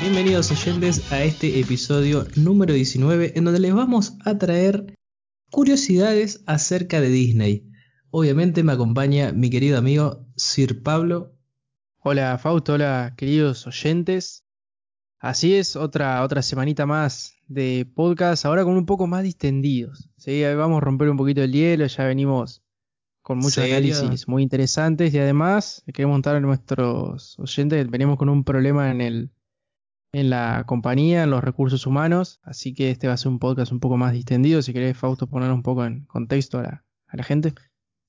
Bienvenidos oyentes a este episodio número 19 en donde les vamos a traer curiosidades acerca de Disney. Obviamente me acompaña mi querido amigo Sir Pablo. Hola Fausto, hola queridos oyentes. Así es, otra, otra semanita más de podcast, ahora con un poco más distendidos. ¿sí? Vamos a romper un poquito el hielo, ya venimos con muchos análisis muy interesantes y además queremos montar a nuestros oyentes, venimos con un problema en el en la compañía, en los recursos humanos, así que este va a ser un podcast un poco más distendido, si querés Fausto poner un poco en contexto a la, gente.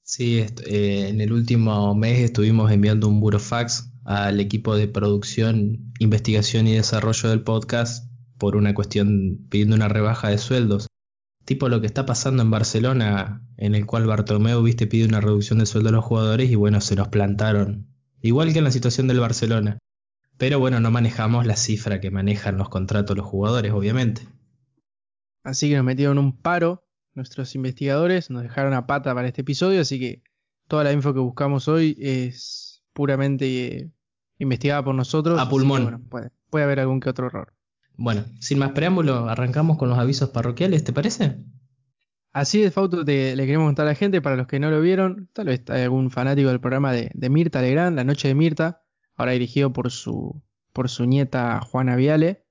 Sí, eh, en el último mes estuvimos enviando un burofax al equipo de producción, investigación y desarrollo del podcast por una cuestión pidiendo una rebaja de sueldos. Tipo lo que está pasando en Barcelona, en el cual Bartomeu, viste, pide una reducción de sueldo a los jugadores y bueno, se nos plantaron. Igual que en la situación del Barcelona. Pero bueno, no manejamos la cifra que manejan los contratos los jugadores, obviamente. Así que nos metieron un paro nuestros investigadores, nos dejaron a pata para este episodio, así que toda la info que buscamos hoy es puramente investigada por nosotros. A pulmón. puede, puede haber algún que otro error. Bueno, sin más preámbulo, arrancamos con los avisos parroquiales, ¿te parece? Así de Fauto le queremos contar a la gente, para los que no lo vieron, tal vez hay algún fanático del programa de, de Mirta Legrand, La Noche de Mirta, ahora dirigido por su, por su nieta Juana Viale.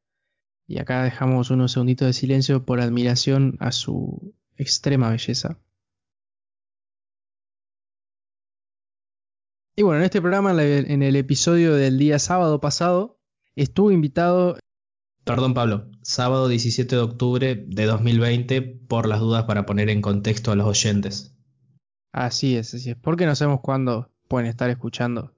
Y acá dejamos unos segunditos de silencio por admiración a su extrema belleza. Y bueno, en este programa, en el episodio del día sábado pasado, estuvo invitado... Perdón Pablo, sábado 17 de octubre de 2020, por las dudas para poner en contexto a los oyentes. Así es, así es, porque no sabemos cuándo pueden estar escuchando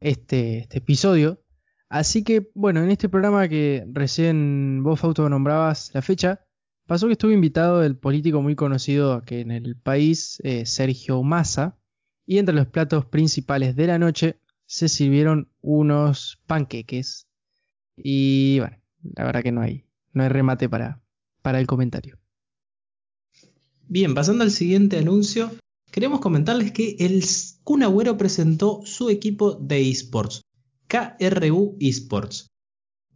este, este episodio. Así que, bueno, en este programa que recién vos, Fausto, nombrabas la fecha, pasó que estuvo invitado el político muy conocido aquí en el país, eh, Sergio Massa, y entre los platos principales de la noche se sirvieron unos panqueques. Y bueno, la verdad que no hay, no hay remate para, para el comentario. Bien, pasando al siguiente anuncio, queremos comentarles que el Kun Agüero presentó su equipo de esports, KRU Esports,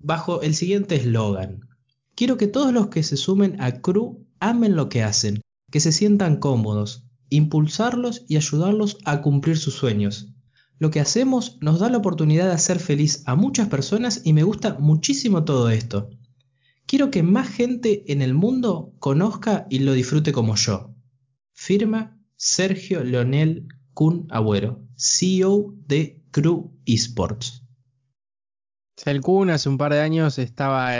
bajo el siguiente eslogan. Quiero que todos los que se sumen a CRU amen lo que hacen, que se sientan cómodos, impulsarlos y ayudarlos a cumplir sus sueños. Lo que hacemos nos da la oportunidad de hacer feliz a muchas personas y me gusta muchísimo todo esto. Quiero que más gente en el mundo conozca y lo disfrute como yo. Firma Sergio Leonel Kun Agüero, CEO de Crew Esports. El Kun hace un par de años estaba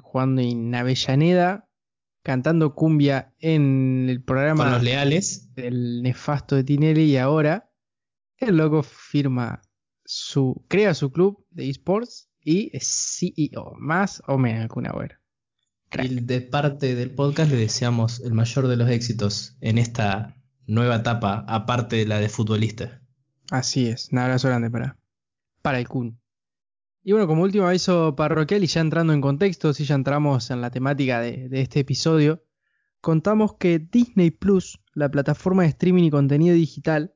jugando en Avellaneda, cantando cumbia en el programa Con los leales del nefasto de Tinelli y ahora el loco firma su, crea su club de esports y es CEO, más o menos Kun Agüero. Y de parte del podcast le deseamos el mayor de los éxitos en esta nueva etapa, aparte de la de futbolista. Así es, un abrazo grande para, para el Kun. Y bueno, como último aviso parroquial y ya entrando en contexto, si ya entramos en la temática de, de este episodio, contamos que Disney Plus, la plataforma de streaming y contenido digital,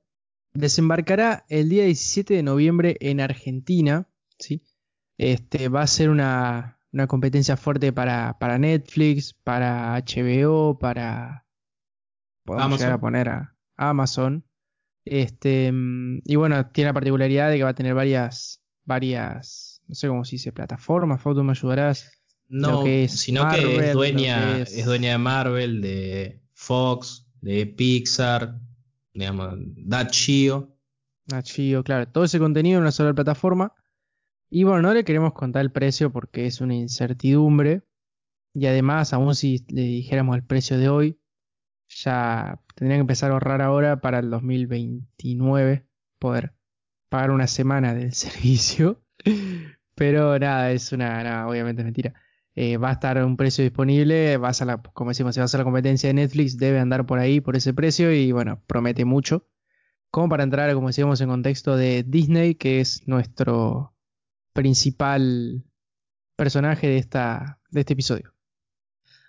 desembarcará el día 17 de noviembre en Argentina. ¿sí? Este, va a ser una, una competencia fuerte para, para Netflix, para HBO, para podemos llegar a poner a Amazon. Este, y bueno, tiene la particularidad de que va a tener varias, varias, no sé cómo se dice, plataformas, Foto, me ayudarás. No, sino que es dueña, es... dueña de Marvel, de Fox, de Pixar, digamos, Dachio. Dachio, claro, todo ese contenido en una sola plataforma. Y bueno, no le queremos contar el precio porque es una incertidumbre. Y además, aún si le dijéramos el precio de hoy, ya tendría que empezar a ahorrar ahora para el 2029 poder pagar una semana del servicio. Pero nada, es una, nada, obviamente es mentira. Eh, va a estar un precio disponible, vas a la, como decimos, si vas a la competencia de Netflix, debe andar por ahí, por ese precio, y bueno, promete mucho. Como para entrar, como decíamos, en contexto de Disney, que es nuestro principal personaje de, esta, de este episodio.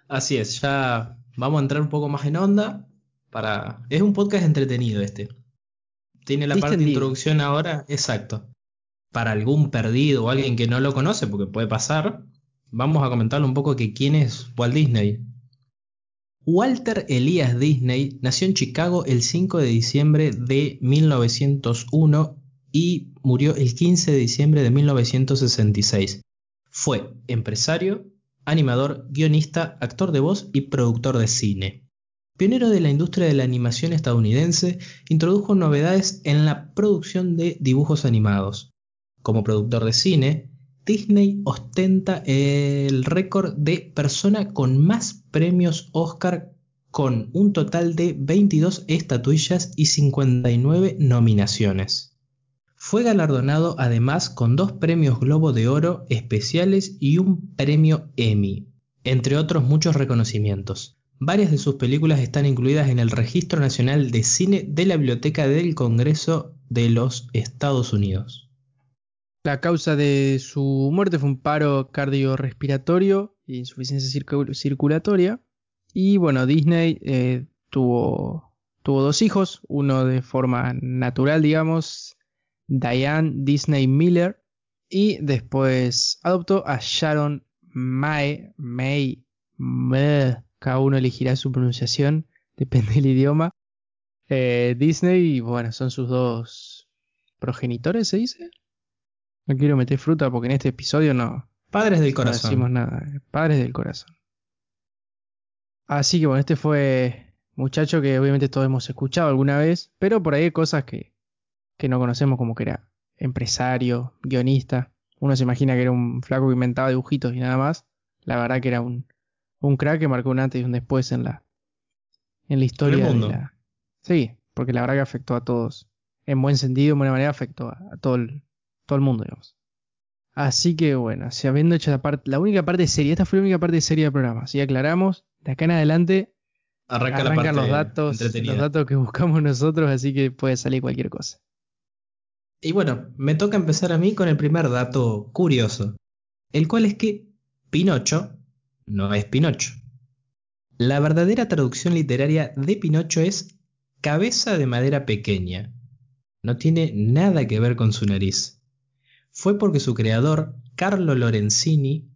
Así es, ya vamos a entrar un poco más en onda. Para... Es un podcast entretenido este. Tiene la parte de introducción ahora, exacto. para algún perdido o alguien que no lo conoce, porque puede pasar, vamos a comentarle un poco que quién es Walt Disney. Walter Elias Disney nació en Chicago el 5 de diciembre de 1901 y murió el 15 de diciembre de 1966. Fue empresario, animador, guionista, actor de voz y productor de cine. Pionero de la industria de la animación estadounidense, introdujo novedades en la producción de dibujos animados. Como productor de cine, Disney ostenta el récord de persona con más premios Oscar con un total de 22 estatuillas y 59 nominaciones. Fue galardonado además con dos premios Globo de Oro especiales y un premio Emmy, entre otros muchos reconocimientos. Varias de sus películas están incluidas en el Registro Nacional de Cine de la Biblioteca del Congreso de los Estados Unidos. La causa de su muerte fue un paro cardiorrespiratorio y insuficiencia circulatoria. Y bueno, Disney eh, tuvo dos hijos, uno de forma natural, digamos, Diane Disney Miller, y después adoptó a Sharon May, May, cada uno elegirá su pronunciación, depende del idioma. Eh, Disney, bueno, son sus dos progenitores, ¿se dice? No quiero meter fruta porque en este episodio no. Padres del corazón. No decimos nada. Padres del corazón. Así que bueno, este fue muchacho que obviamente todos hemos escuchado alguna vez, pero por ahí hay cosas que, que no conocemos como que era empresario, guionista. Uno se imagina que era un flaco que inventaba dibujitos y nada más. La verdad que era un, un crack que marcó un antes y un después en la, en la historia. del mundo. Sí, porque la verdad que afectó a todos. En buen sentido, en buena manera, afectó a, todo, el, todo el mundo, digamos. Así que bueno, si habiendo hecho la, parte, la única parte seria, esta fue la única parte seria del programa. Si aclaramos, de acá en adelante Arranca arrancan los datos, los datos que buscamos nosotros, así que puede salir cualquier cosa. Y bueno, me toca empezar a mí con el primer dato curioso, el cual es que Pinocho no es Pinocho. La verdadera traducción literaria de Pinocho es cabeza de madera pequeña. No tiene nada que ver con su nariz. Fue porque su creador, Carlo Lorenzini,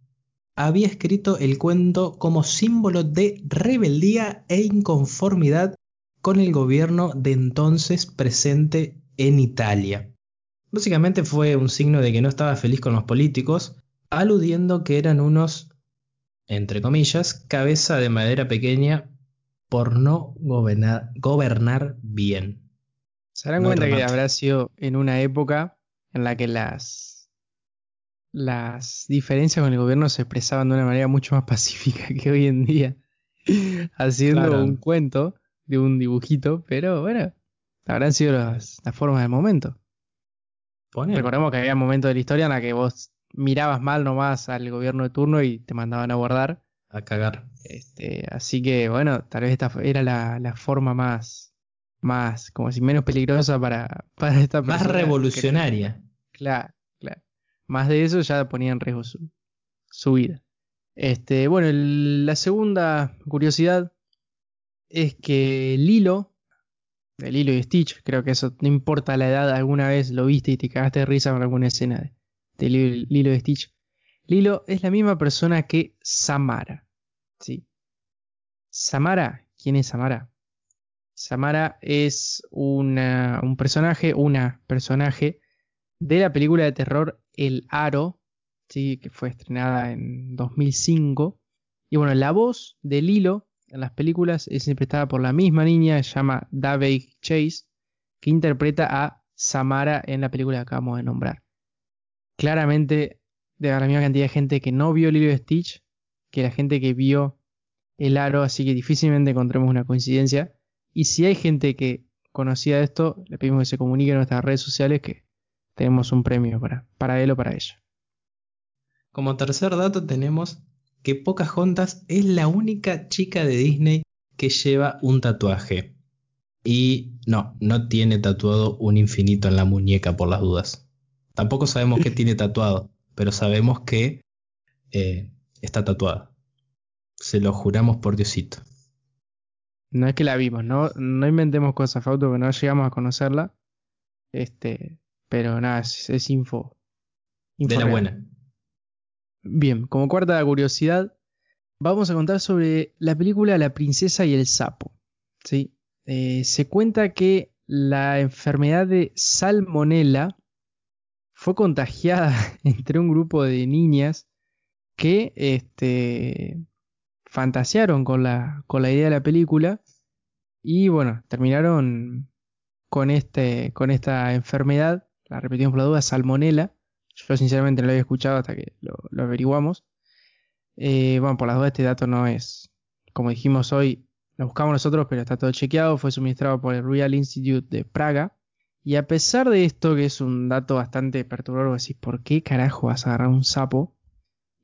había escrito el cuento como símbolo de rebeldía e inconformidad con el gobierno de entonces presente en Italia. Básicamente fue un signo de que no estaba feliz con los políticos, aludiendo que eran unos, entre comillas, cabeza de madera pequeña por no gobernar, gobernar bien. Se darán No cuenta que habrá sido en una época en la que las, las diferencias con el gobierno se expresaban de una manera mucho más pacífica que hoy en día, haciendo Claro. un cuento de un dibujito, pero bueno, habrán sido las, las formas del momento. Recordemos que había momentos de la historia en la que vos mirabas mal nomás al gobierno de turno y te mandaban a guardar. A cagar. Este, así que bueno, tal vez esta era la, la forma más, más, como si menos peligrosa para, para esta Más persona. revolucionaria. Claro, claro. Más de eso ya ponía en riesgo su, su vida. Este, bueno, el- la segunda curiosidad es que Lilo, de Lilo y Stitch, creo que eso no importa la edad, alguna vez lo viste y te cagaste de risa con alguna escena de, de Lilo, Lilo y Stitch. Lilo es la misma persona que Samara. ¿sí? Samara, ¿quién es Samara? Samara es una, un personaje, una personaje de la película de terror El Aro, ¿sí? que fue estrenada en 2005. Y bueno, la voz de Lilo en las películas es interpretada por la misma niña, se llama Davey Chase, que interpreta a Samara en la película que acabamos de nombrar. Claramente, de la misma cantidad de gente que no vio Lilo y Stitch que la gente que vio El Aro, así que difícilmente encontremos una coincidencia. Y si hay gente que conocía esto, le pedimos que se comunique en nuestras redes sociales que tenemos un premio para, para él o para ella. Como tercer dato tenemos que Pocahontas es la única chica de Disney que lleva un tatuaje. Y no, no tiene tatuado un infinito en la muñeca por las dudas. Tampoco sabemos qué tiene tatuado, pero sabemos que eh, está tatuada. Se lo juramos por Diosito. No es que la vimos, no, no inventemos cosas, Fausto, que no llegamos a conocerla. Este, pero nada, es, es info, De la buena. Bien, como cuarta curiosidad, vamos a contar sobre la película La princesa y el sapo. ¿sí? Eh, se cuenta que la enfermedad de salmonella fue contagiada entre un grupo de niñas que este, fantasearon con la, idea de la película y bueno, terminaron con, este, con esta enfermedad, la repetimos por la duda, salmonella. Yo sinceramente no lo había escuchado hasta que lo, averiguamos. Eh, bueno, por las dudas este dato no es, como dijimos hoy, lo buscamos nosotros, pero está todo chequeado, fue suministrado por el Royal Institute de Praga. Y a pesar de esto, que es un dato bastante perturbador, decís, ¿por qué carajo vas a agarrar un sapo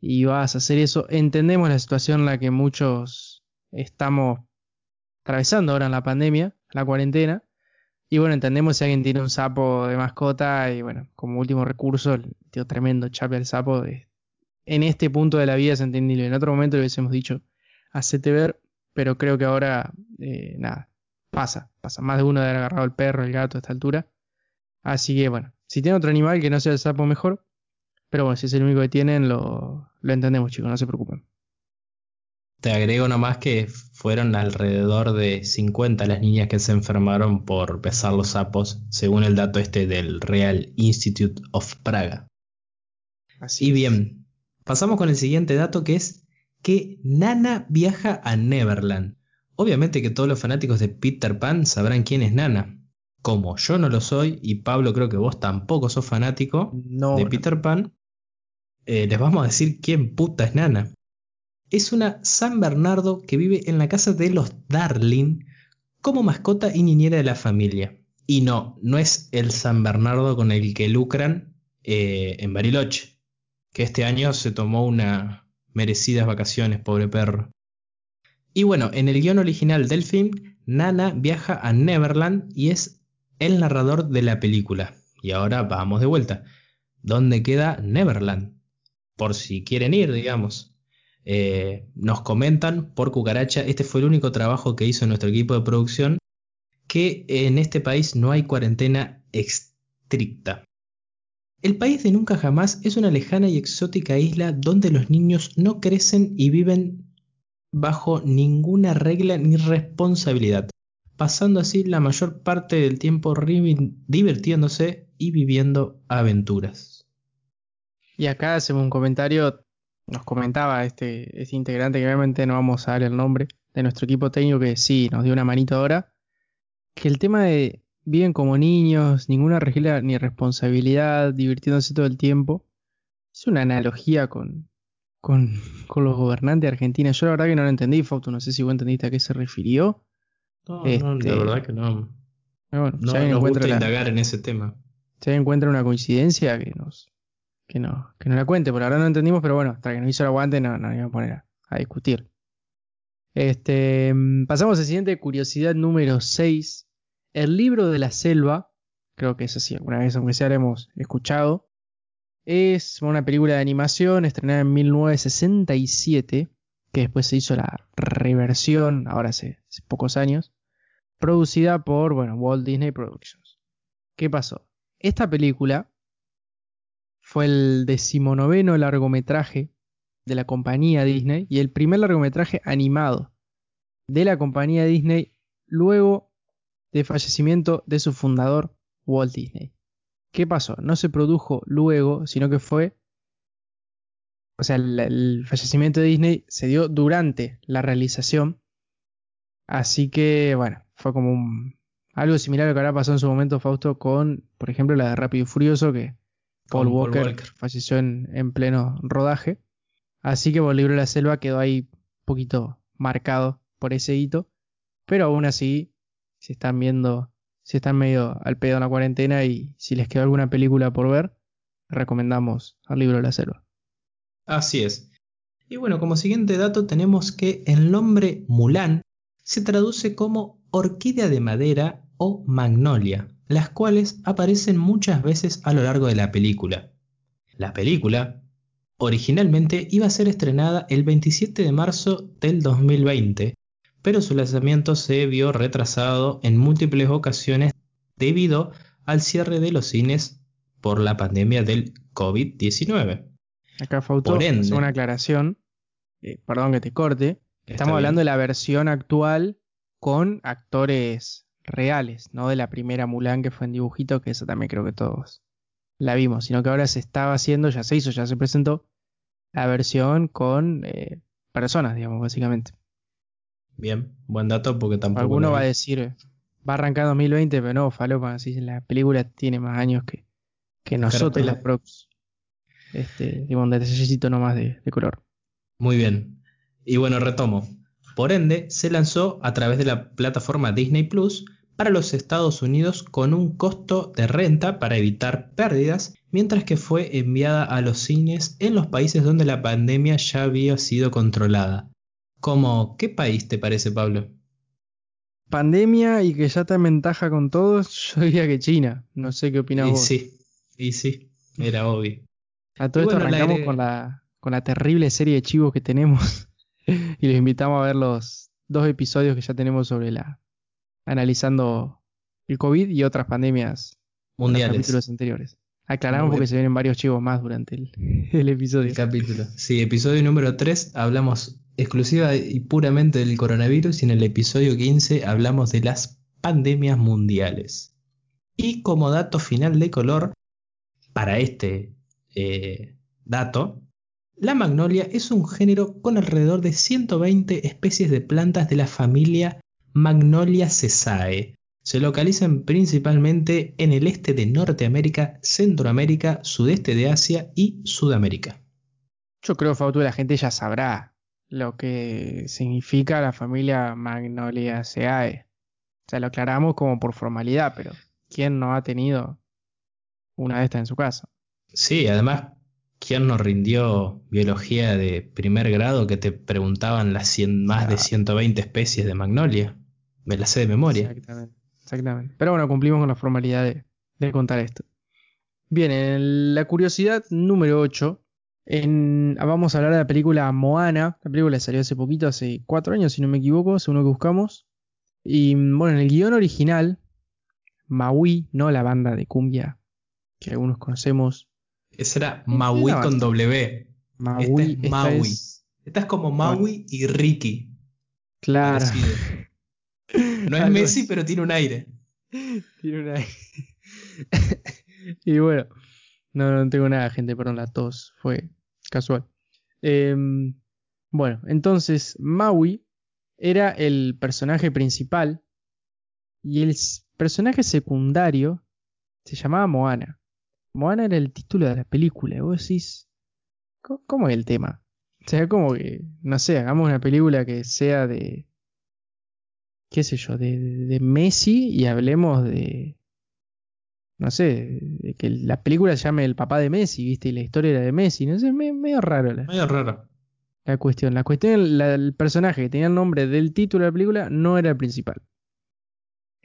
y vas a hacer eso? Entendemos la situación en la que muchos estamos atravesando ahora en la pandemia, la cuarentena. Y bueno, entendemos si alguien tiene un sapo de mascota y bueno, como último recurso, el tío tremendo chape al sapo. en este punto de la vida es entendible. En otro momento le hubiésemos dicho, hacete ver, pero creo que ahora, eh, nada, pasa. Pasa más de uno de haber agarrado el perro, el gato a esta altura. Así que bueno, si tiene otro animal que no sea el sapo, mejor. Pero bueno, si es el único que tienen, lo, lo entendemos, chicos, no se preocupen. Te agrego nomás que fueron alrededor de 50 las niñas que se enfermaron por besar los sapos, según el dato este del Real Institute of Praga. Así y bien, pasamos con el siguiente dato que es que Nana viaja a Neverland. Obviamente que todos los fanáticos de Peter Pan sabrán quién es Nana. Como yo no lo soy, y Pablo creo que vos tampoco sos fanático de Peter Pan, eh, les vamos a decir quién puta es Nana es una San Bernardo que vive en la casa de los Darling como mascota y niñera de la familia. Y no, no es el San Bernardo con el que lucran eh, en Bariloche, que este año se tomó unas merecidas vacaciones, pobre perro. Y bueno, en el guion original del film, Nana viaja a Neverland y es el narrador de la película. Y ahora vamos de vuelta. ¿Dónde queda Neverland? Por si quieren ir, digamos. Eh, nos comentan por cucaracha, este fue el único trabajo que hizo nuestro equipo de producción, que en este país no hay cuarentena estricta. El país de nunca jamás es una lejana y exótica isla donde los niños no crecen y viven bajo ninguna regla ni responsabilidad, pasando así la mayor parte del tiempo divirtiéndose y viviendo aventuras. Y acá hacemos un comentario nos comentaba este, este integrante, que obviamente no vamos a dar el nombre, de nuestro equipo técnico, que sí, nos dio una manito ahora, que el tema de viven como niños, ninguna regla ni responsabilidad, divirtiéndose todo el tiempo, es una analogía con, con, los gobernantes de Argentina. Yo la verdad que no lo entendí, Fausto, no sé si vos entendiste a qué se refirió. No, no, la este, verdad que no. Bueno, no nos gusta indagar en ese tema. Se encuentra una coincidencia que nos, que no, que no la cuente, por ahora no entendimos, pero bueno, hasta que nos hizo el aguante no nos íbamos a poner a, discutir. Este, mm, pasamos a la siguiente curiosidad número 6. El libro de la selva, creo que es así, alguna vez aunque sea lo hemos escuchado, es una película de animación estrenada en 1967, que después se hizo la reversión, ahora hace, hace pocos años, producida por, bueno, Walt Disney Productions. ¿Qué pasó? Esta película fue el decimonoveno largometraje de la compañía Disney y el primer largometraje animado de la compañía Disney luego del fallecimiento de su fundador Walt Disney. ¿Qué pasó? No se produjo luego, sino que fue... O sea, el, fallecimiento de Disney se dio durante la realización. Así que, bueno, fue como algo similar a lo que ahora pasó en su momento Fausto con, por ejemplo, la de Rápido y Furioso, que Paul Walker, falleció en, pleno rodaje. Así que libro de la Selva quedó ahí un poquito marcado por ese hito. Pero aún así, si están viendo, si están medio al pedo en la cuarentena y si les quedó alguna película por ver, recomendamos al libro de la selva. Así es. Y bueno, como siguiente dato tenemos que el nombre Mulan se traduce como orquídea de madera o magnolia, las cuales aparecen muchas veces a lo largo de la película. La película originalmente iba a ser estrenada el 27 de marzo del 2020, pero su lanzamiento se vio retrasado en múltiples ocasiones debido al cierre de los cines por la pandemia del COVID-19. Acá Fausto Por ende. hace una aclaración. Eh, perdón que te corte. Estamos bien. hablando de la versión actual con actores reales, no de la primera Mulan que fue en dibujito, que eso también creo que todos la vimos, sino que ahora se estaba haciendo, ya se hizo, ya se presentó la versión con eh, personas, digamos, básicamente. Bien, buen dato porque tampoco. Alguno va a decir, va a arrancar 2020, pero no, falopa, así la película tiene más años que, que nosotros los props. Este, digo, un detallecito nomás de, de color. Muy bien. Y bueno, retomo. Por ende, se lanzó a través de la plataforma Disney Plus para los Estados Unidos con un costo de renta para evitar pérdidas, mientras que fue enviada a los cines en los países donde la pandemia ya había sido controlada. Como, ¿qué país te parece, Pablo? Pandemia y que ya está en ventaja con todos, yo diría que China. No sé qué opinas Y vos. sí, y sí, era obvio. A todo Y esto bueno, arrancamos con la, con la terrible serie de chivos que tenemos. y los invitamos a ver los dos episodios que ya tenemos sobre la. Analizando el COVID y otras pandemias en los Mundiales. capítulos anteriores. Aclaramos porque se vienen varios chivos más durante el, el episodio. El capítulo. Sí, episodio número 3 hablamos exclusiva y puramente del coronavirus y en el episodio 15 hablamos de las pandemias mundiales. Y como dato final de color, para este eh, dato, la magnolia es un género con alrededor de 120 especies de plantas de la familia Magnoliaceae. Se localizan principalmente en el este de Norteamérica, Centroamérica, sudeste de Asia y Sudamérica. Yo creo, Fausto, que la gente ya sabrá lo que significa la familia Magnoliaceae. O sea, lo aclaramos como por formalidad, pero ¿quién no ha tenido una de estas en su casa? Sí, además, ¿quién nos rindió biología de primer grado que te preguntaban las 100 más de Claro. 120 especies de magnolia? Me la sé de memoria. Exactamente, exactamente. Pero bueno, cumplimos con la formalidad de, de contar esto. Bien, en la curiosidad número 8, en, vamos a hablar de la película Moana. La película salió hace poquito, hace cuatro años, si no me equivoco, según lo que buscamos. Y bueno, en el guion original, Maui, no la banda de cumbia que algunos conocemos. Esa era una Maui con W. Maui, Esta es esta Maui. es- Esta es como Maui y Ricky. claro. parecido. No es Messi, pero tiene un aire. Tiene una- y bueno, no, no tengo nada, gente, perdón, la tos fue casual. Em, bueno, entonces Maui era el personaje principal y el personaje secundario se llamaba Moana. Moana era el título de la película. y Vos decís, ¿cómo, cómo es el tema? O sea, como que, no sé, hagamos una película que sea de, qué sé yo, de, Messi y hablemos de, no sé, de que la película se llame El papá de Messi, ¿viste? Y la historia era de Messi, no sé, me- medio raro la, Medio raro. la cuestión. La cuestión, la- el personaje que tenía el nombre del título de la película no era el principal.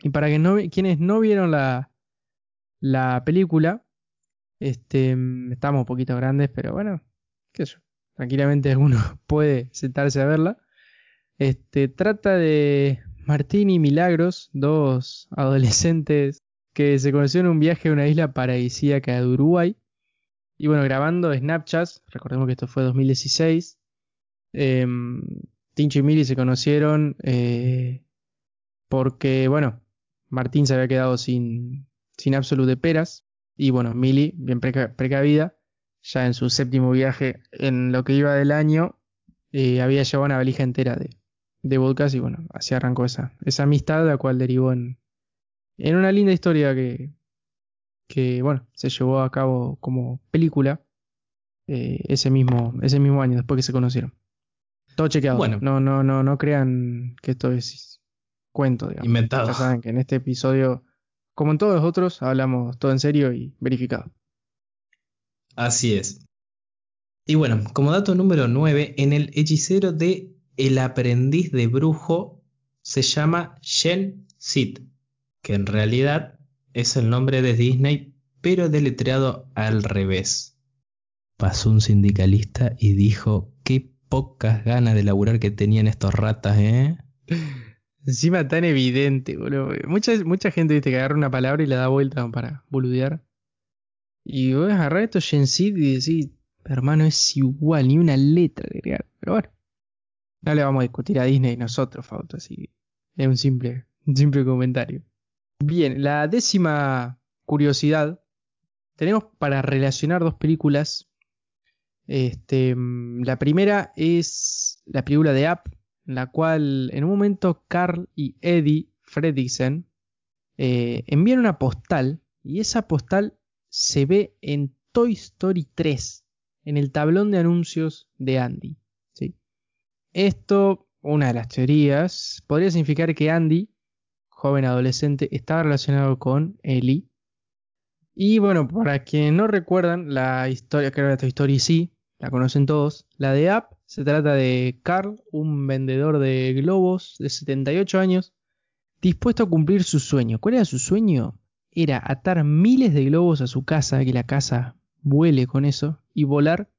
Y para que no, quienes no vieron la, la película, este, mm, estamos un poquito grandes, pero bueno, qué sé yo, tranquilamente alguno puede sentarse a verla. Este, trata de Martín y Milagros, dos adolescentes que se conocieron en un viaje a una isla paradisíaca de Uruguay. Y bueno, grabando Snapchats, recordemos que esto fue 2016. Eh, Tincho y Mili se conocieron eh, porque, bueno, Martín se había quedado sin, sin de peras. Y bueno, Mili, bien preca- precavida, ya en su séptimo viaje en lo que iba del año, eh, había llevado una valija entera de, de vodkas y bueno, así arrancó esa, esa amistad, la cual derivó en, en una linda historia que, que bueno, se llevó a cabo como película eh, ese, mismo, ese mismo año, después que se conocieron. Todo chequeado. Bueno. No, no, no, no crean que esto es cuento, digamos. Inventado. Ya saben que en este episodio, como en todos los otros, hablamos todo en serio y verificado. Así es. Y bueno, como dato número 9, en el hechicero de El aprendiz de brujo se llama Shen Sid, que en realidad es el nombre de Disney, pero deletreado al revés. Pasó un sindicalista y dijo, qué pocas ganas de laburar que tenían estos ratas, ¿eh? Encima tan evidente, boludo. Mucha, mucha gente viste que agarra una palabra y la da vuelta para boludear. Y vos agarrar esto Gen Z y decís, hermano, es igual, ni una letra agregar. Pero bueno, no le vamos a discutir a Disney nosotros, Fausto, así que es un simple, un simple comentario. Bien, la décima curiosidad. Tenemos para relacionar dos películas. Este, mm, la primera es la película de App, en la cual en un momento Carl y Eddie Fredriksen eh, envían una postal y esa postal se ve en Toy Story 3, en el tablón de anuncios de Andy. ¿sí? Esto, una de las teorías, podría significar que Andy, joven adolescente, estaba relacionado con Ellie. Y bueno, para quienes no recuerdan la historia, creo que Toy Story sí, la conocen todos. La de App se trata de Carl, un vendedor de globos de 78 años, dispuesto a cumplir su sueño. ¿Cuál era su sueño? era atar miles de globos a su casa, que la casa vuele con eso, y volar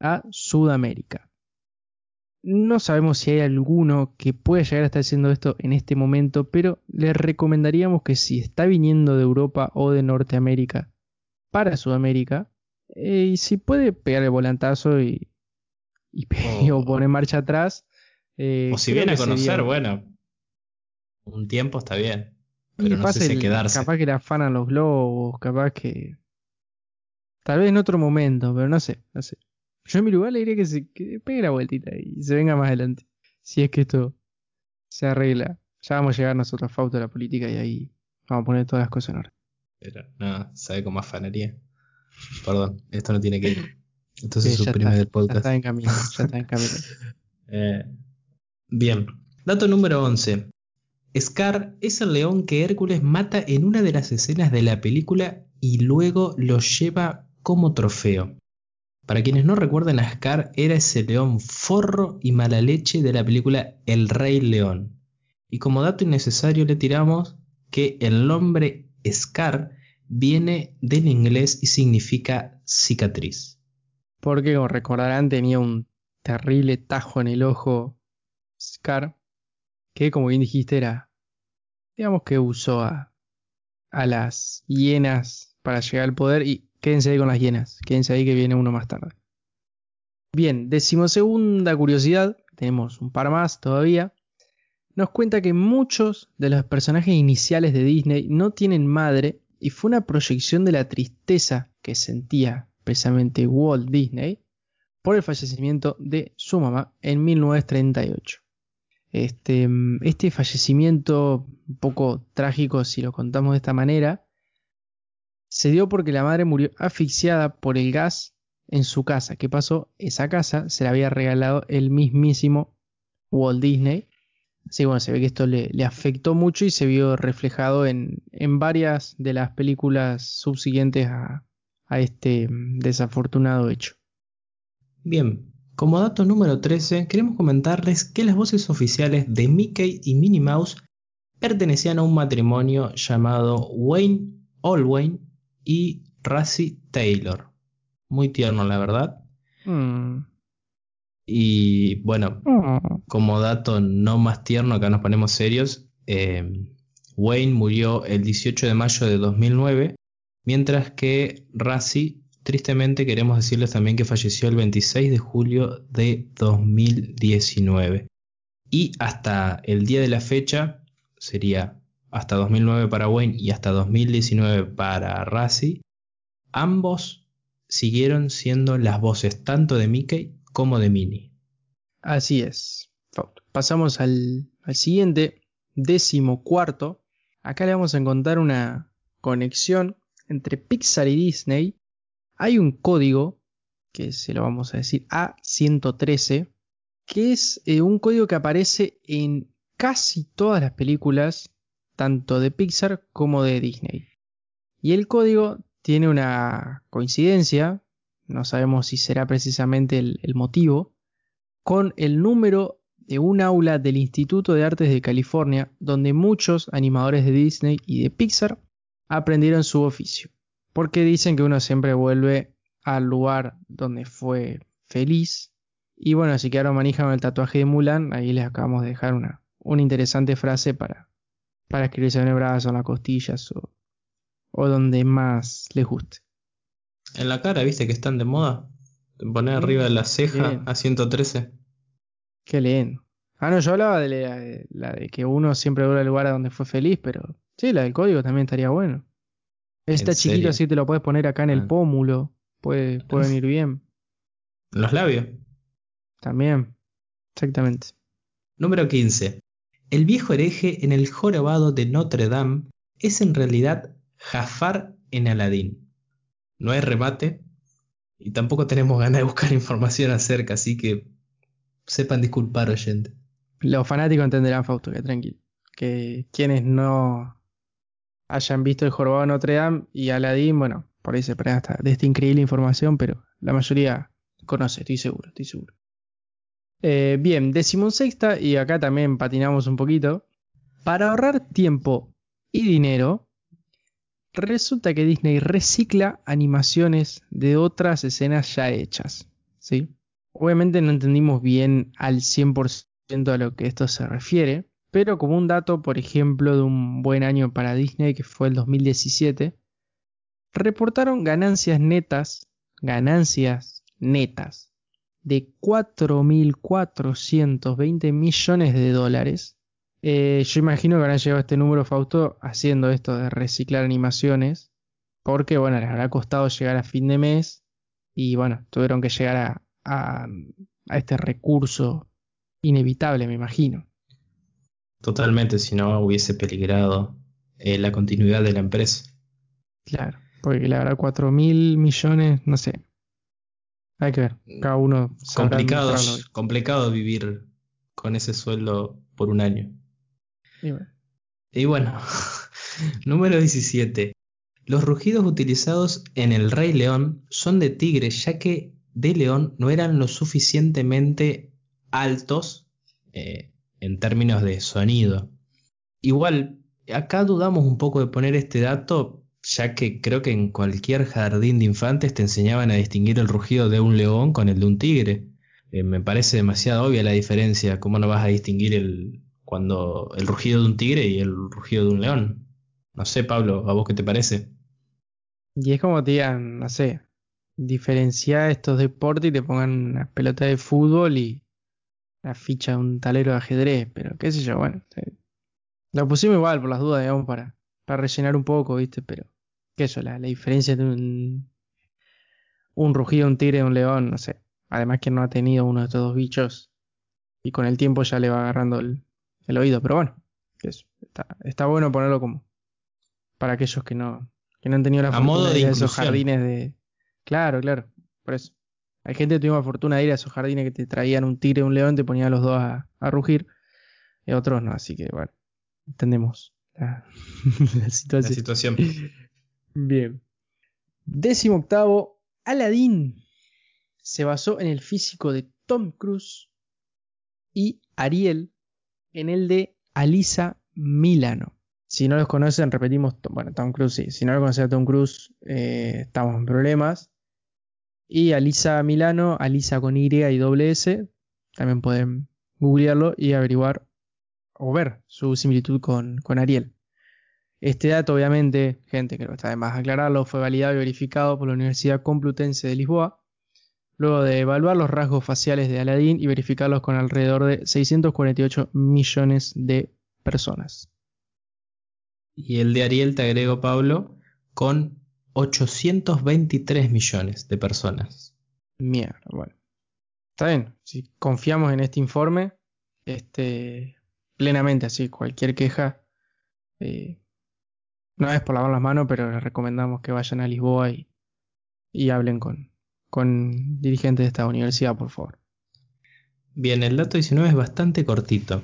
a Sudamérica. No sabemos si hay alguno que pueda llegar a estar haciendo esto en este momento, pero les recomendaríamos que si está viniendo de Europa o de Norteamérica para Sudamérica, eh, y si puede pegar el volantazo y, y, o poner marcha atrás. Eh, o si viene a conocer, bueno, un tiempo está bien. Pero no sé si quedarse. Capaz que le afanan los globos, capaz que. Tal vez en otro momento, pero no sé, no sé. Yo en mi lugar le diría que se pegue la vueltita y se venga más adelante. Si es que esto se arregla. Ya vamos a llegar nosotros a Fauto a la política y ahí vamos a poner todas las cosas en orden. Pero no, sabe cómo afanaría. Perdón, esto no tiene que ir. Entonces sí, suprime del podcast. Ya está en camino, ya está en camino. eh, bien. Dato número 11. Scar es el león que Hércules mata en una de las escenas de la película y luego lo lleva como trofeo. Para quienes no recuerden a Scar, era ese león forro y mala leche de la película El Rey León. Y como dato innecesario le tiramos que el nombre Scar viene del inglés y significa cicatriz. Porque como recordarán tenía un terrible tajo en el ojo Scar que como bien dijiste era, digamos que usó a, las hienas para llegar al poder y quédense ahí con las hienas, quédense ahí que viene uno más tarde. Bien, decimosegunda curiosidad, tenemos un par más todavía, nos cuenta que muchos de los personajes iniciales de Disney no tienen madre y fue una proyección de la tristeza que sentía precisamente Walt Disney por el fallecimiento de su mamá en 1938. Este, este fallecimiento, un poco trágico si lo contamos de esta manera, se dio porque la madre murió asfixiada por el gas en su casa. ¿Qué pasó? Esa casa se la había regalado el mismísimo Walt Disney. Que bueno, se ve que esto le, afectó mucho y se vio reflejado en, en, varias de las películas subsiguientes a, a este desafortunado hecho. Bien, como dato número 13, queremos comentarles que las voces oficiales de Mickey y Minnie Mouse pertenecían a un matrimonio llamado Wayne Allwayne y Razzie Taylor. Muy tierno, la verdad. Mm. Y bueno, mm. como dato no más tierno, acá nos ponemos serios, eh, Wayne murió el 18 de mayo de 2009, mientras que Razzie Tristemente queremos decirles también que falleció el 26 de julio de 2019. Y hasta el día de la fecha, sería hasta 2009 para Wayne y hasta 2019 para Razzie, ambos siguieron siendo las voces tanto de Mickey como de Minnie. Así es. Pasamos al, al siguiente, décimo cuarto. Acá le vamos a encontrar una conexión entre Pixar y Disney hay un código, que se lo vamos a decir A113, que es eh, un código que aparece en casi todas las películas, tanto de Pixar como de Disney. Y el código tiene una coincidencia, no sabemos si será precisamente el, motivo, con el número de un aula del Instituto de Artes de California, donde muchos animadores de Disney y de Pixar aprendieron su oficio porque dicen que uno siempre vuelve al lugar donde fue feliz. Y bueno, si quedaron manija con el tatuaje de Mulan, ahí les acabamos de dejar una, una interesante frase para, para escribirse en el brazo, en las costillas o, o donde más les guste. En la cara, ¿viste que están de moda? Te pones Mm, arriba de la ceja bien. a 113. Qué lindo. Ah, no, yo hablaba de la, de la de que uno siempre vuelve al lugar a donde fue feliz, pero sí, la del código también estaría bueno. Está ¿En chiquito serio? así te lo puedes poner acá en el Ah. pómulo. Puede, puede venir bien. Los labios. También. Exactamente. Número 15. El viejo hereje en el jorobado de Notre Dame es en realidad Jafar en Aladín. No hay remate y tampoco tenemos ganas de buscar información acerca, así que sepan disculpar, oyente. Los fanáticos entenderán, Fausto, que tranquilo. Que quienes no hayan visto el jorobado Notre Dame y Aladdin, bueno, por ahí se hasta de esta increíble información, pero la mayoría conoce, estoy seguro, estoy seguro. Eh, bien, decimosexta, y acá también patinamos un poquito. Para ahorrar tiempo y dinero, resulta que Disney recicla animaciones de otras escenas ya hechas. ¿sí? Obviamente no entendimos bien al 100% a lo que esto se refiere, pero como un dato, por ejemplo, de un buen año para Disney, que fue el 2017, reportaron ganancias netas, ganancias netas, de 4.420 millones de dólares. Eh, yo imagino que habrán llegado a este número, Fausto, haciendo esto de reciclar animaciones, porque, bueno, les habrá costado llegar a fin de mes y, bueno, tuvieron que llegar a, a, a este recurso inevitable, me imagino. Totalmente, si no hubiese peligrado eh, la continuidad de la empresa. Claro, porque la verdad, 4 mil millones, no sé. Hay que ver, cada uno Complicado, complicado vivir con ese sueldo por un año. Y bueno, número 17. Los rugidos utilizados en El Rey León son de tigre, ya que de león no eran lo suficientemente altos eh, en términos de sonido. Igual, acá dudamos un poco de poner este dato, ya que creo que en cualquier jardín de infantes te enseñaban a distinguir el rugido de un león con el de un tigre. Eh, me parece demasiado obvia la diferencia. ¿Cómo no vas a distinguir el, cuando el rugido de un tigre y el rugido de un león? No sé, Pablo, ¿a vos qué te parece? y es como te digan, no sé, diferenciar estos deportes y te pongan una pelota de fútbol y la ficha de un talero de ajedrez, pero qué sé yo, bueno. Lo pusimos igual por las dudas, digamos, para, para rellenar un poco, ¿viste? Pero, qué eso, la, la diferencia de un, un rugido un tigre un león, no sé. Además que no ha tenido uno de estos dos bichos y con el tiempo ya le va agarrando el, el oído, pero bueno, está, está bueno ponerlo como para aquellos que no, que no han tenido la A fortuna modo de de ir a esos jardines de... Claro, claro, por eso. Hay gente que tuvo la fortuna de ir a esos jardines que te traían un tigre y un león, te ponían a los dos a, a rugir, y otros no, así que bueno, entendemos la, la La situación. situación. Bien. Décimo octavo, Aladdin se basó en el físico de Tom Cruise y Ariel en el de Alisa Milano. Si no los conocen, repetimos, bueno, Tom Cruise sí. Si no lo conocen a Tom Cruise, eh, estamos en problemas. Y Alisa Milano, Alisa con Y y doble S, también pueden googlearlo y averiguar o ver su similitud con, con Ariel. Este dato, obviamente, gente, creo que está de más aclararlo, fue validado y verificado por la Universidad Complutense de Lisboa, luego de evaluar los rasgos faciales de Aladdin y verificarlos con alrededor de 648 millones de personas. Y el de Ariel, te agrego, Pablo, con 823 millones de personas. Mierda, bueno. Está bien, si confiamos en este informe, este, plenamente así, cualquier queja, eh, no es por lavar las manos, pero les recomendamos que vayan a Lisboa y, y hablen con, con dirigentes de esta universidad, por favor. Bien, el dato 19 es bastante cortito.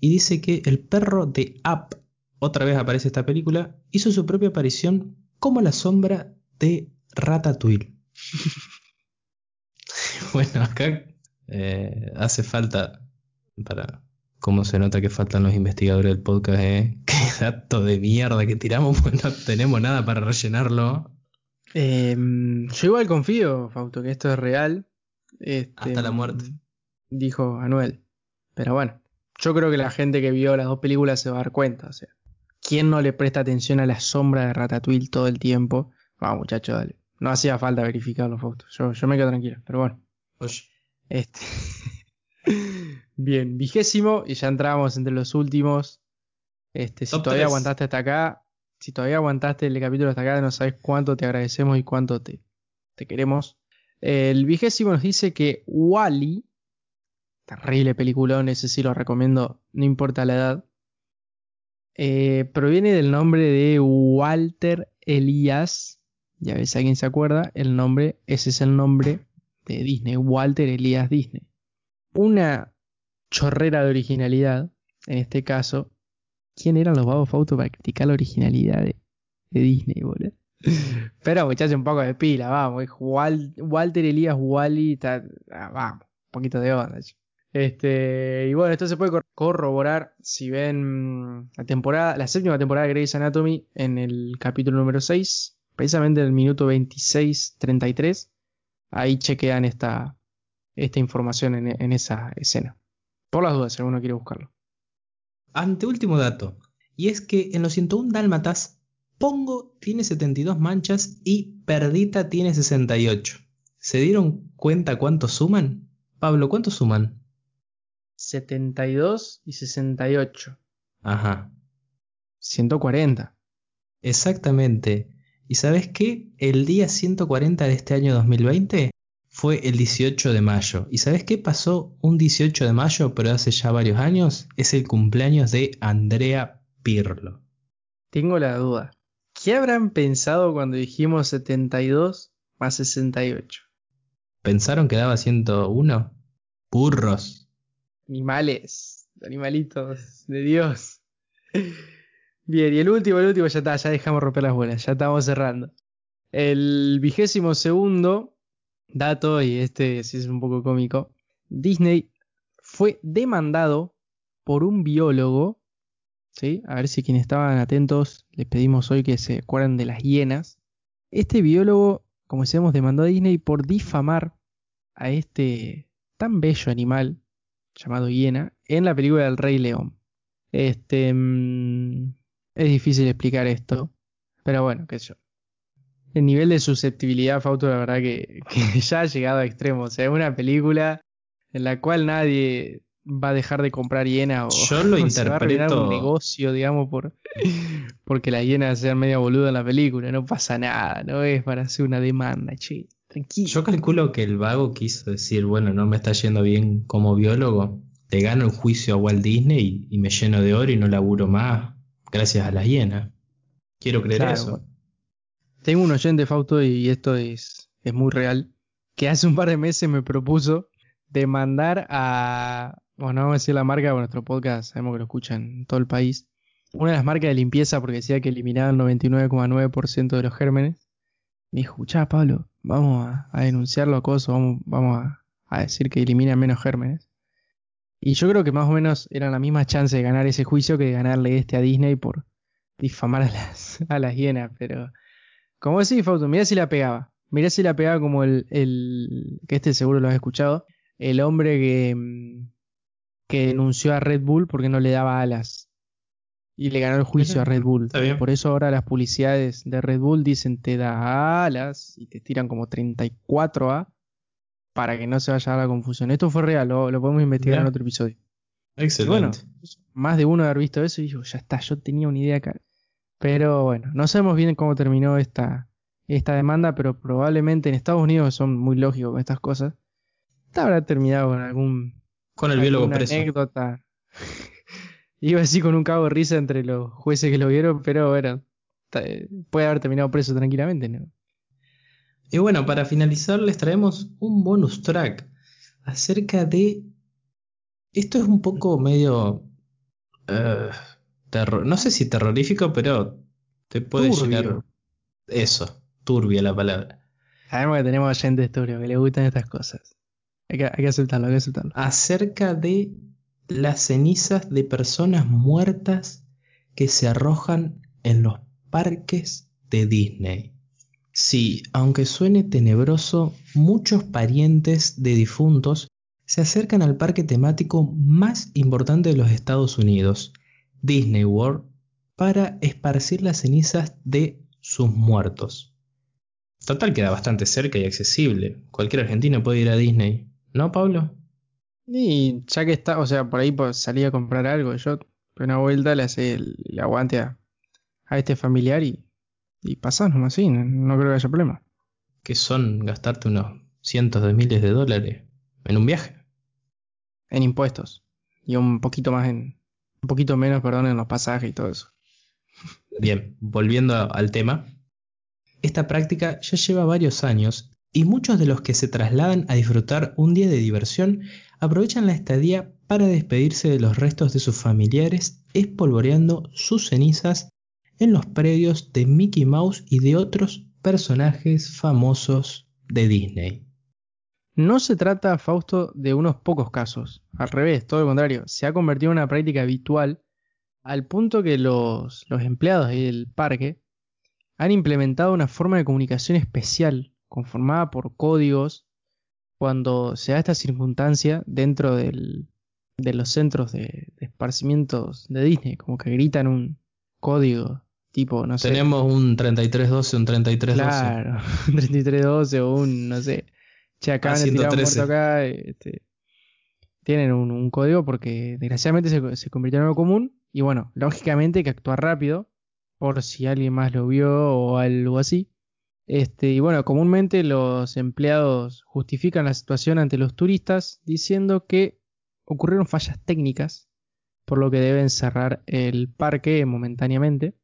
Y dice que el perro de Up, otra vez aparece esta película, hizo su propia aparición como la sombra de Ratatouille. bueno, acá eh, hace falta, para cómo se nota que faltan los investigadores del podcast, ¿eh? Qué dato de mierda que tiramos, pues no tenemos nada para rellenarlo. Eh, yo igual confío, Fausto, que esto es real. Este, Hasta la muerte. Dijo Anuel. Pero bueno, yo creo que la gente que vio las dos películas se va a dar cuenta. O sea, ¿quién no le presta atención a la sombra de Ratatouille todo el tiempo? Vamos, muchachos, dale. No hacía falta verificar los fotos. Yo, yo me quedo tranquilo, pero bueno. Oye, Este. Bien, vigésimo, y ya entramos entre los últimos. Este, si Top todavía aguantaste hasta acá, si todavía aguantaste el capítulo hasta acá, no sabes cuánto te agradecemos y cuánto te, te queremos. El vigésimo nos dice que Wally, terrible peliculón, ese sí lo recomiendo, no importa la edad, eh, proviene del nombre de Walter Elías. Ya ves, alguien se acuerda, el nombre, ese es el nombre de Disney, Walter Elías Disney. Una chorrera de originalidad, en este caso. ¿Quién eran los babos Fausto para criticar la originalidad de, Disney, boludo? Pero muchachos, un poco de pila, vamos. Walter Elías Wally, ah, vamos, un poquito de onda. Este, y bueno, esto se puede cor- corroborar si ven mm, la temporada, la séptima temporada de Grey's Anatomy en el capítulo número 6, precisamente en el minuto 26-33. Ahí chequean esta, esta información en, en esa escena. Por las dudas, si alguno quiere buscarlo. Anteúltimo dato. Y es que en los 101 dálmatas, Pongo tiene 72 manchas y Perdita tiene 68. ¿Se dieron cuenta cuántos suman? Pablo, ¿cuántos suman? 72 y 68. Ajá, 140. exactamente. ¿Y sabes qué? El día 140 de este año 2020 fue el 18 de mayo. ¿Y sabes qué pasó un 18 de mayo, pero hace ya varios años? Es el cumpleaños de Andrea Pirlo. Tengo la duda. ¿Qué habrán pensado cuando dijimos 72 más 68? ¿Pensaron que daba 101? Burros. Animales, animalitos de Dios. Bien, y el último, el último, ya está, ya dejamos romper las bolas, ya estamos cerrando. El vigésimo segundo dato, y este sí es un poco cómico, Disney fue demandado por un biólogo, ¿sí? A ver si quienes estaban atentos les pedimos hoy que se acuerden de las hienas. Este biólogo, como decíamos, demandó a Disney por difamar a este tan bello animal llamado hiena en la película del Rey León. Este mm, es difícil explicar esto, pero bueno, qué sé yo. El nivel de susceptibilidad, Fausto, la verdad que, que ya ha llegado a extremos. O sea, es una película en la cual nadie va a dejar de comprar hiena o Yo lo o se va a arruinar interpreto- un negocio, digamos, por porque la hiena sea media boluda en la película. No pasa nada, no es para hacer una demanda, che. Tranquilo. Yo calculo que el vago quiso decir, bueno, no me está yendo bien como biólogo, te gano el juicio a Walt Disney y, y me lleno de oro y no laburo más gracias a las hienas. Quiero creer Claro, eso. bueno. Tengo un oyente, Fausto, y esto es, es muy real, que hace un par de meses me propuso demandar a, bueno, no vamos a decir la marca, de nuestro podcast sabemos que lo escuchan en todo el país, una de las marcas de limpieza porque decía que eliminaban 99,9% de los gérmenes. Me dijo, escuchá, Pablo, vamos a, denunciarlo a Coso, vamos, vamos a, a decir que eliminan menos gérmenes. Y yo creo que más o menos eran la misma chance de ganar ese juicio que de ganarle este a Disney por difamar a las, a las hienas, pero... Como decís, Fausto, mirá si la pegaba. Mirá si la pegaba como el, el que este seguro lo has escuchado, el hombre que, mm, que denunció a Red Bull porque no le daba alas. Y le ganó el juicio a Red Bull. Por eso ahora las publicidades de Red Bull dicen te da alas y te tiran como 34A para que no se vaya a la confusión. Esto fue real, lo, lo podemos investigar en otro episodio. Y Excelente. bueno, más de uno de haber visto eso y digo, ya está, yo tenía una idea acá. Pero bueno, no sabemos bien cómo terminó esta, esta demanda, pero probablemente en Estados Unidos son muy lógicos con estas cosas. Habrá terminado con algún Con el biólogo preso. anécdota. Iba así con un cabo de risa entre los jueces que lo vieron, pero bueno, puede haber terminado preso tranquilamente, ¿no? Y bueno, para finalizar les traemos un bonus track acerca de... Esto es un poco medio... eh, terror- No sé si terrorífico, pero te puede Turbio. llegar... Eso, turbia la palabra. Sabemos que tenemos oyentes turbios que le gustan estas cosas. Hay que, hay que aceptarlo, hay que aceptarlo. Acerca de las cenizas de personas muertas que se arrojan en los parques de Disney. Sí, aunque suene tenebroso, muchos parientes de difuntos se acercan al parque temático más importante de los Estados Unidos, Disney World, para esparcir las cenizas de sus muertos. Total queda bastante cerca y accesible. Cualquier argentino puede ir a Disney. ¿No, Pablo? Y ya que está, o sea, por ahí pues, salí a comprar algo, yo una vuelta le hace el, el aguante a, a este familiar y, y pasás nomás así, no, no creo que haya problema. Que son gastarte unos cientos de miles de dólares en un viaje. En impuestos. Y un poquito más en. Un poquito menos, perdón, en los pasajes y todo eso. Bien, volviendo al tema. Esta práctica ya lleva varios años y muchos de los que se trasladan a disfrutar un día de diversión aprovechan la estadía para despedirse de los restos de sus familiares espolvoreando sus cenizas en los predios de Mickey Mouse y de otros personajes famosos de Disney. No se trata, Fausto, de unos pocos casos. Al revés, todo lo contrario. Se ha convertido en una práctica habitual al punto que los, los empleados del parque han implementado una forma de comunicación especial conformada por códigos cuando se da esta circunstancia dentro del- de los centros de, de esparcimientos de Disney. Como que gritan un código tipo, no sé. Tenemos un 3312, un 3312. Claro, un 3312 o un, no sé, che, acaban de tirar un 113. muerto acá, este, tienen un, un código porque desgraciadamente se, se convirtió en algo común y bueno, lógicamente que actuar rápido por si alguien más lo vio o algo así. Este, y bueno, comúnmente los empleados justifican la situación ante los turistas diciendo que ocurrieron fallas técnicas, por lo que deben cerrar el parque momentáneamente.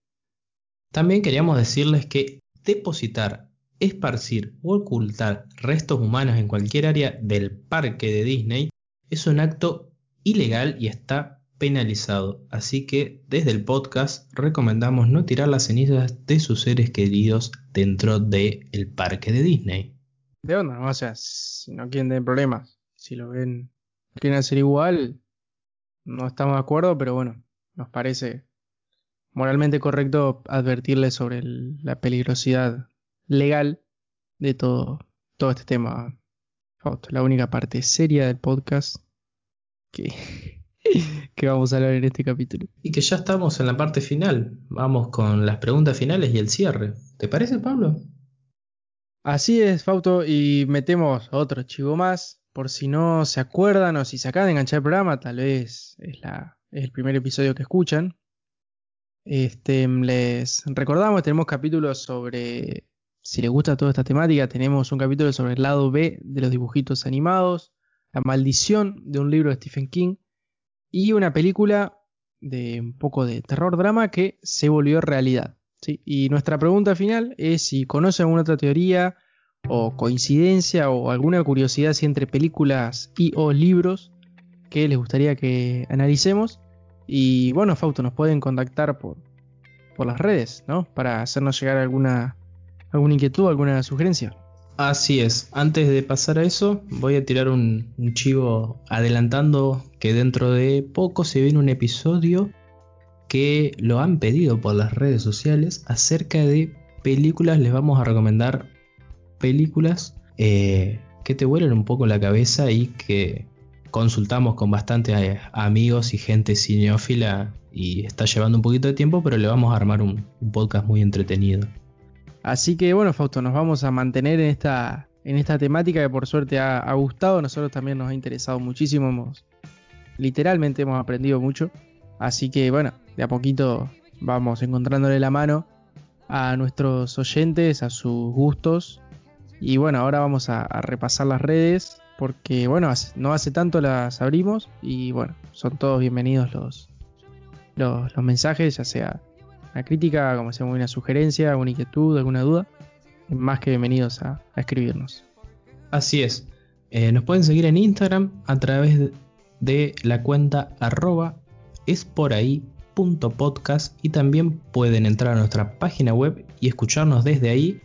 También queríamos decirles que depositar, esparcir o ocultar restos humanos en cualquier área del parque de Disney es un acto ilegal y está penalizado. Así que desde el podcast recomendamos no tirar las cenizas de sus seres queridos dentro del parque de Disney. de onda. O sea, si no quieren tener problemas, si lo ven, quieren hacer igual, no estamos de acuerdo, pero bueno, nos parece moralmente correcto advertirles sobre el- la peligrosidad legal de todo, todo este tema. La única parte seria del podcast que, que vamos a hablar en este capítulo. Y que ya estamos en la parte final. Vamos con las preguntas finales y el cierre. ¿Te parece, Pablo? Así es, Fausto, y metemos otro chivo más, por si no se acuerdan o si se acaban de enganchar el programa, tal vez es, la, es el primer episodio que escuchan. Este, les recordamos, tenemos capítulos sobre, si les gusta toda esta temática, tenemos un capítulo sobre el lado B de los dibujitos animados, la maldición de un libro de Stephen King y una película de un poco de terror drama que se volvió realidad. ¿sí? Y nuestra pregunta final es si conocen alguna otra teoría o coincidencia o alguna curiosidad entre películas y o libros que les gustaría que analicemos. Y bueno, Fausto, nos pueden contactar por, por las redes, ¿no? Para hacernos llegar alguna, alguna inquietud, alguna sugerencia. Así es, antes de pasar a eso, voy a tirar un, chivo adelantando que dentro de poco se viene un episodio que lo han pedido por las redes sociales acerca de películas. Les vamos a recomendar películas eh, que te vuelen un poco la cabeza y que consultamos con bastantes eh, amigos y gente cineófila y está llevando un poquito de tiempo, pero le vamos a armar un, un podcast muy entretenido. Así que bueno, Fausto, nos vamos a mantener en esta, en esta temática que por suerte ha, gustado. Nosotros también nos ha interesado muchísimo. Hemos, literalmente hemos aprendido mucho. Así que bueno, de a poquito vamos encontrándole la mano a nuestros oyentes, a sus gustos. Y bueno, ahora vamos a, repasar las redes. Porque bueno, no hace tanto las abrimos. Y bueno, son todos bienvenidos los, los, los mensajes, ya sea una crítica, como sea una sugerencia, alguna inquietud, alguna duda, más que bienvenidos a, escribirnos. Así es. Eh, nos pueden seguir en Instagram a través de, la cuenta arroba esporahí.podcast y también pueden entrar a nuestra página web y escucharnos desde ahí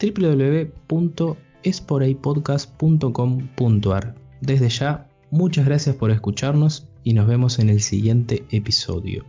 www.esporahipodcast.com.ar. Desde ya, muchas gracias por escucharnos y nos vemos en el siguiente episodio.